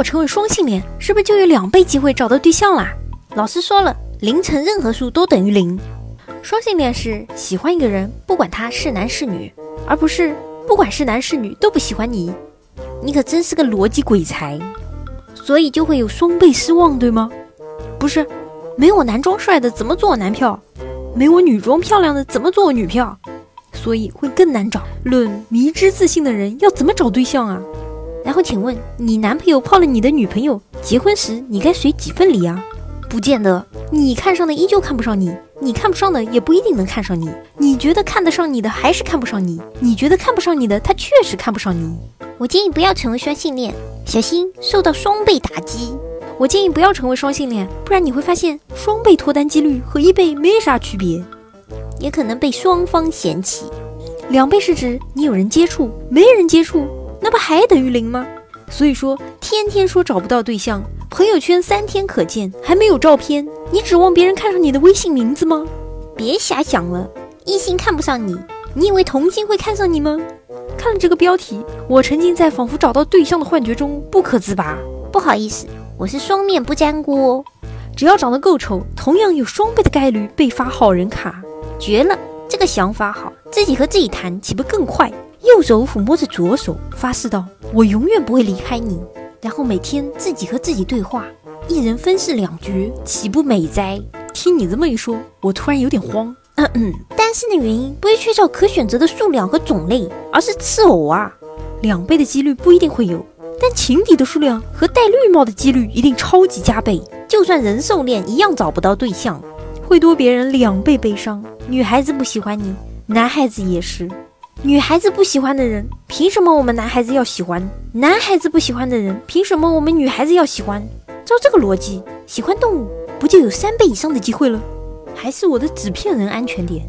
果成为双性恋，是不是就有两倍机会找到对象啦？老师说了，零乘任何数都等于零。双性恋是喜欢一个人，不管他是男是女，而不是不管是男是女都不喜欢你。你可真是个逻辑鬼才，所以就会有双倍失望，对吗？不是，没我男装帅的怎么做我男票？没我女装漂亮的怎么做我女票？所以会更难找。论迷之自信的人要怎么找对象啊？然后请问你男朋友泡了你的女朋友，结婚时你该随几份礼啊？不见得，你看上的依旧看不上你，你看不上的也不一定能看上你。你觉得看得上你的还是看不上你，你觉得看不上你的他确实看不上你。我建议不要成为双性恋，小心受到双倍打击。我建议不要成为双性恋，不然你会发现双倍脱单几率和一倍没啥区别，也可能被双方嫌弃。两倍是指你有人接触，没人接触，那不还等于零吗？所以说，天天说找不到对象。朋友圈三天可见，还没有照片，你指望别人看上你的微信名字吗？别瞎想了，异性看不上你，你以为同性会看上你吗？看了这个标题，我沉浸在仿佛找到对象的幻觉中不可自拔。不好意思，我是双面不粘锅，只要长得够丑，同样有双倍的概率被发好人卡。绝了，这个想法好，自己和自己谈岂不更快？右手抚摸着左手，发誓道：我永远不会离开你。然后每天自己和自己对话，一人分饰两角，岂不美哉？听你这么一说，我突然有点慌。嗯嗯，单身的原因不是缺少可选择的数量和种类，而是刺偶啊。两倍的几率不一定会有，但情敌的数量和戴绿帽的几率一定超级加倍。就算人兽恋，一样找不到对象，会多别人两倍悲伤。女孩子不喜欢你，男孩子也是。女孩子不喜欢的人，凭什么我们男孩子要喜欢？男孩子不喜欢的人，凭什么我们女孩子要喜欢？照这个逻辑，喜欢动物不就有三倍以上的机会了？还是我的纸片人安全点？